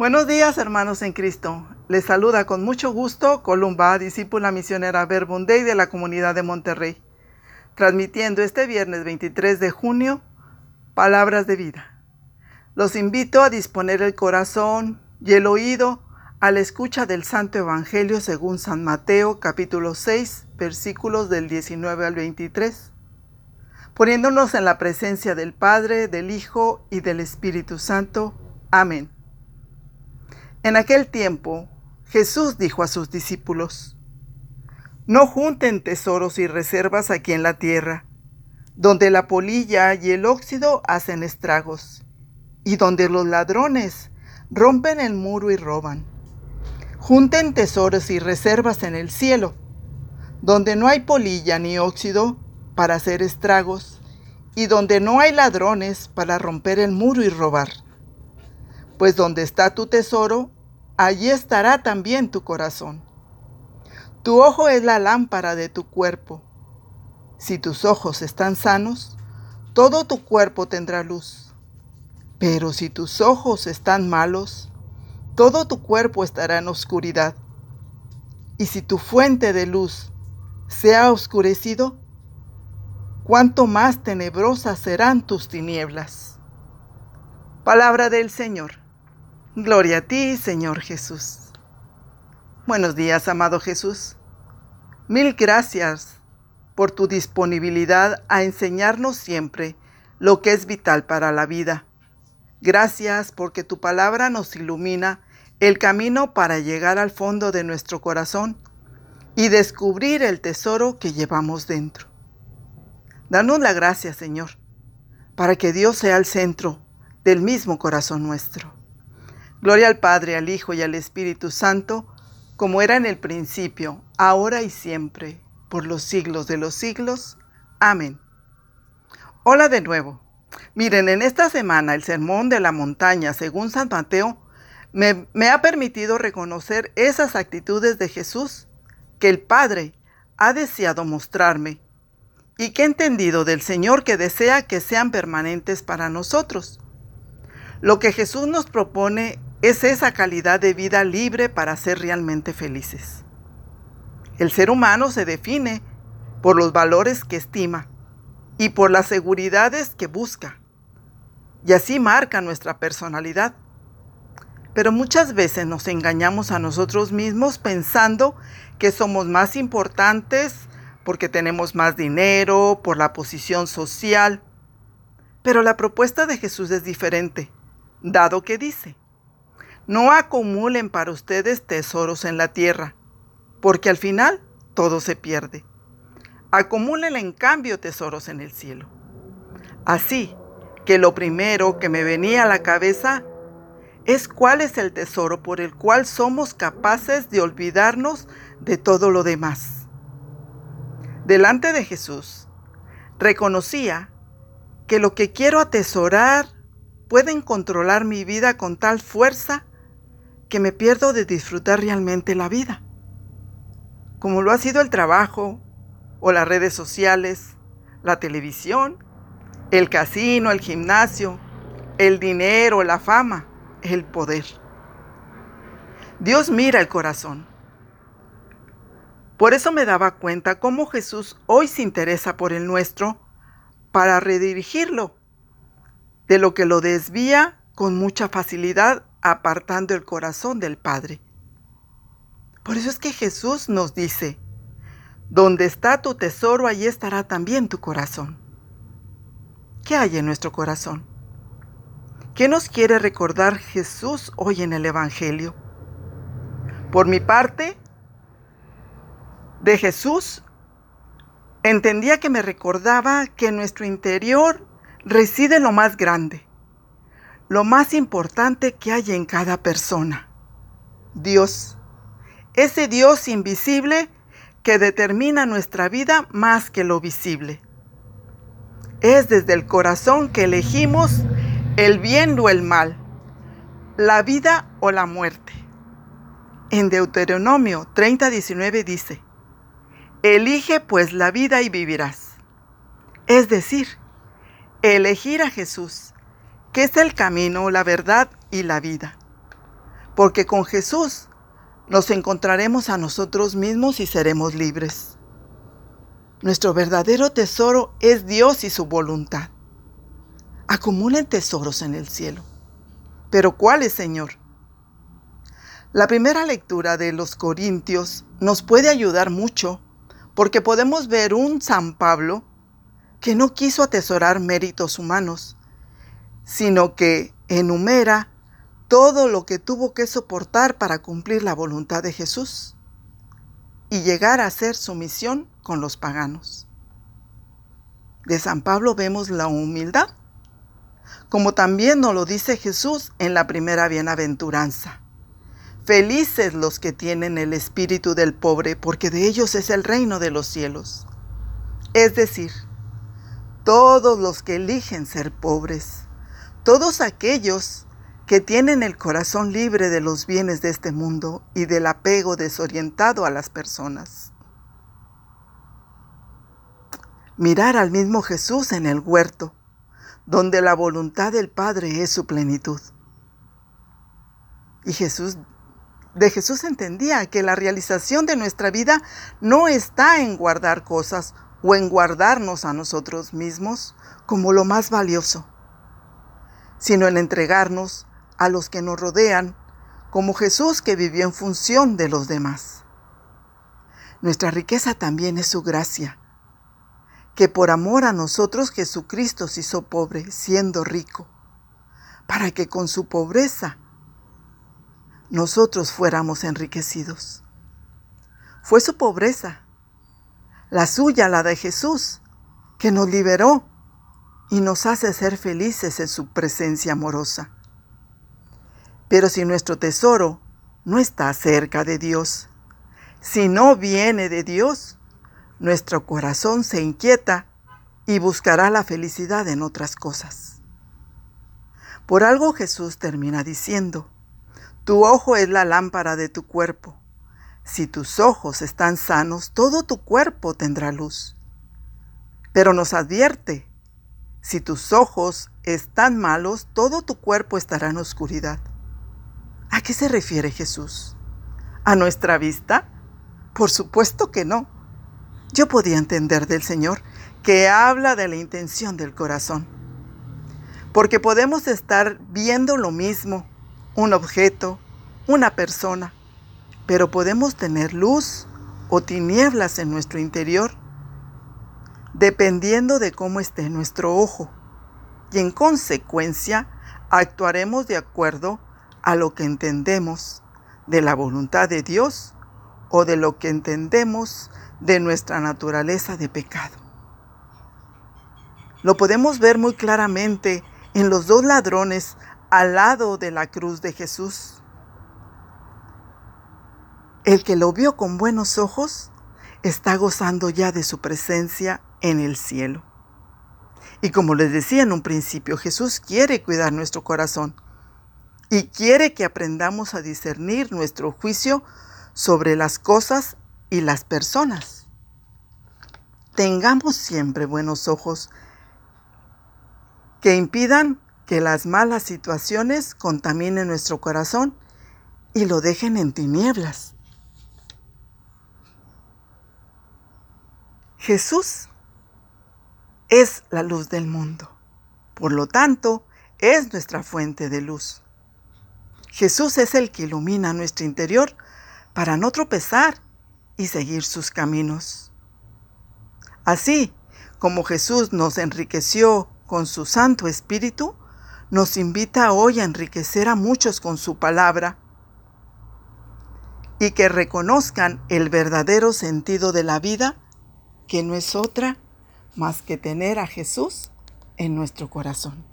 Buenos días, hermanos en Cristo. Les saluda con mucho gusto Columba, discípula misionera Verbundey de la comunidad de Monterrey, transmitiendo este viernes 23 de junio palabras de vida. Los invito a disponer el corazón y el oído a la escucha del Santo Evangelio según San Mateo capítulo 6 versículos del 19 al 23, poniéndonos en la presencia del Padre, del Hijo y del Espíritu Santo. Amén. En aquel tiempo, Jesús dijo a sus discípulos, No junten tesoros y reservas aquí en la tierra, donde la polilla y el óxido hacen estragos, y donde los ladrones rompen el muro y roban. Junten tesoros y reservas en el cielo, donde no hay polilla ni óxido para hacer estragos, y donde no hay ladrones para romper el muro y robar pues donde está tu tesoro, allí estará también tu corazón. Tu ojo es la lámpara de tu cuerpo. Si tus ojos están sanos, todo tu cuerpo tendrá luz. Pero si tus ojos están malos, todo tu cuerpo estará en oscuridad. Y si tu fuente de luz se ha oscurecido, cuánto más tenebrosas serán tus tinieblas. Palabra del Señor. Gloria a ti, Señor Jesús. Buenos días, amado Jesús. Mil gracias por tu disponibilidad a enseñarnos siempre lo que es vital para la vida. Gracias porque tu palabra nos ilumina el camino para llegar al fondo de nuestro corazón y descubrir el tesoro que llevamos dentro. Danos la gracia, Señor, para que Dios sea el centro del mismo corazón nuestro. Gloria al Padre, al Hijo y al Espíritu Santo, como era en el principio, ahora y siempre, por los siglos de los siglos. Amén. Hola de nuevo. Miren, en esta semana el Sermón de la Montaña, según San Mateo, me, ha permitido reconocer esas actitudes de Jesús que el Padre ha deseado mostrarme y que he entendido del Señor que desea que sean permanentes para nosotros. Lo que Jesús nos propone es esa calidad de vida libre para ser realmente felices. El ser humano se define por los valores que estima y por las seguridades que busca. Y así marca nuestra personalidad. Pero muchas veces nos engañamos a nosotros mismos pensando que somos más importantes porque tenemos más dinero, por la posición social. Pero la propuesta de Jesús es diferente, dado que dice, no acumulen para ustedes tesoros en la tierra, porque al final todo se pierde. Acumulen en cambio tesoros en el cielo. Así que lo primero que me venía a la cabeza es cuál es el tesoro por el cual somos capaces de olvidarnos de todo lo demás. Delante de Jesús, reconocía que lo que quiero atesorar pueden controlar mi vida con tal fuerza que me pierdo de disfrutar realmente la vida, como lo ha sido el trabajo o las redes sociales, la televisión, el casino, el gimnasio, el dinero, la fama, el poder. Dios mira el corazón. Por eso me daba cuenta cómo Jesús hoy se interesa por el nuestro para redirigirlo de lo que lo desvía con mucha facilidad apartando el corazón del Padre. Por eso es que Jesús nos dice, donde está tu tesoro, allí estará también tu corazón. ¿Qué hay en nuestro corazón? ¿Qué nos quiere recordar Jesús hoy en el Evangelio? Por mi parte, de Jesús, entendía que me recordaba que en nuestro interior reside lo más grande, lo más importante que hay en cada persona. Dios. Ese Dios invisible que determina nuestra vida más que lo visible. Es desde el corazón que elegimos el bien o el mal, la vida o la muerte. En Deuteronomio 30:19 dice, Elige pues la vida y vivirás. Es decir, elegir a Jesús que es el camino, la verdad y la vida. porque con Jesús nos encontraremos a nosotros mismos y seremos libres. Nuestro verdadero tesoro es Dios y su voluntad. Acumulen tesoros en el cielo. ¿Pero cuáles, Señor? La primera lectura de los Corintios nos puede ayudar mucho porque podemos ver un San Pablo que no quiso atesorar méritos humanos, sino que enumera todo lo que tuvo que soportar para cumplir la voluntad de Jesús y llegar a hacer su misión con los paganos. De San Pablo vemos la humildad, como también nos lo dice Jesús en la primera bienaventuranza. Felices los que tienen el espíritu del pobre, porque de ellos es el reino de los cielos. Es decir, todos los que eligen ser pobres, todos aquellos que tienen el corazón libre de los bienes de este mundo y del apego desorientado a las personas. Mirar al mismo Jesús en el huerto, donde la voluntad del Padre es su plenitud. Y Jesús de Jesús entendía que la realización de nuestra vida no está en guardar cosas o en guardarnos a nosotros mismos como lo más valioso, sino en entregarnos a los que nos rodean, como Jesús que vivió en función de los demás. Nuestra riqueza también es su gracia, que por amor a nosotros Jesucristo se hizo pobre, siendo rico, para que con su pobreza nosotros fuéramos enriquecidos. Fue su pobreza, la suya, la de Jesús, que nos liberó y nos hace ser felices en su presencia amorosa. Pero si nuestro tesoro no está cerca de Dios, si no viene de Dios, nuestro corazón se inquieta y buscará la felicidad en otras cosas. Por algo Jesús termina diciendo, tu ojo es la lámpara de tu cuerpo. Si tus ojos están sanos, todo tu cuerpo tendrá luz. Pero nos advierte, si tus ojos están malos, todo tu cuerpo estará en oscuridad. ¿A qué se refiere Jesús? ¿A nuestra vista? Por supuesto que no. Yo podía entender del Señor que habla de la intención del corazón. Porque podemos estar viendo lo mismo, un objeto, una persona, pero podemos tener luz o tinieblas en nuestro interior, dependiendo de cómo esté nuestro ojo. Y en consecuencia, actuaremos de acuerdo a lo que entendemos de la voluntad de Dios o de lo que entendemos de nuestra naturaleza de pecado. Lo podemos ver muy claramente en los dos ladrones al lado de la cruz de Jesús. El que lo vio con buenos ojos está gozando ya de su presencia en el cielo. Y como les decía en un principio, Jesús quiere cuidar nuestro corazón y quiere que aprendamos a discernir nuestro juicio sobre las cosas y las personas. Tengamos siempre buenos ojos que impidan que las malas situaciones contaminen nuestro corazón y lo dejen en tinieblas. Jesús es la luz del mundo. Por lo tanto, es nuestra fuente de luz. Jesús es el que ilumina nuestro interior para no tropezar y seguir sus caminos. Así como Jesús nos enriqueció con su Santo Espíritu, nos invita hoy a enriquecer a muchos con su palabra y que reconozcan el verdadero sentido de la vida, que no es otra más que tener a Jesús en nuestro corazón.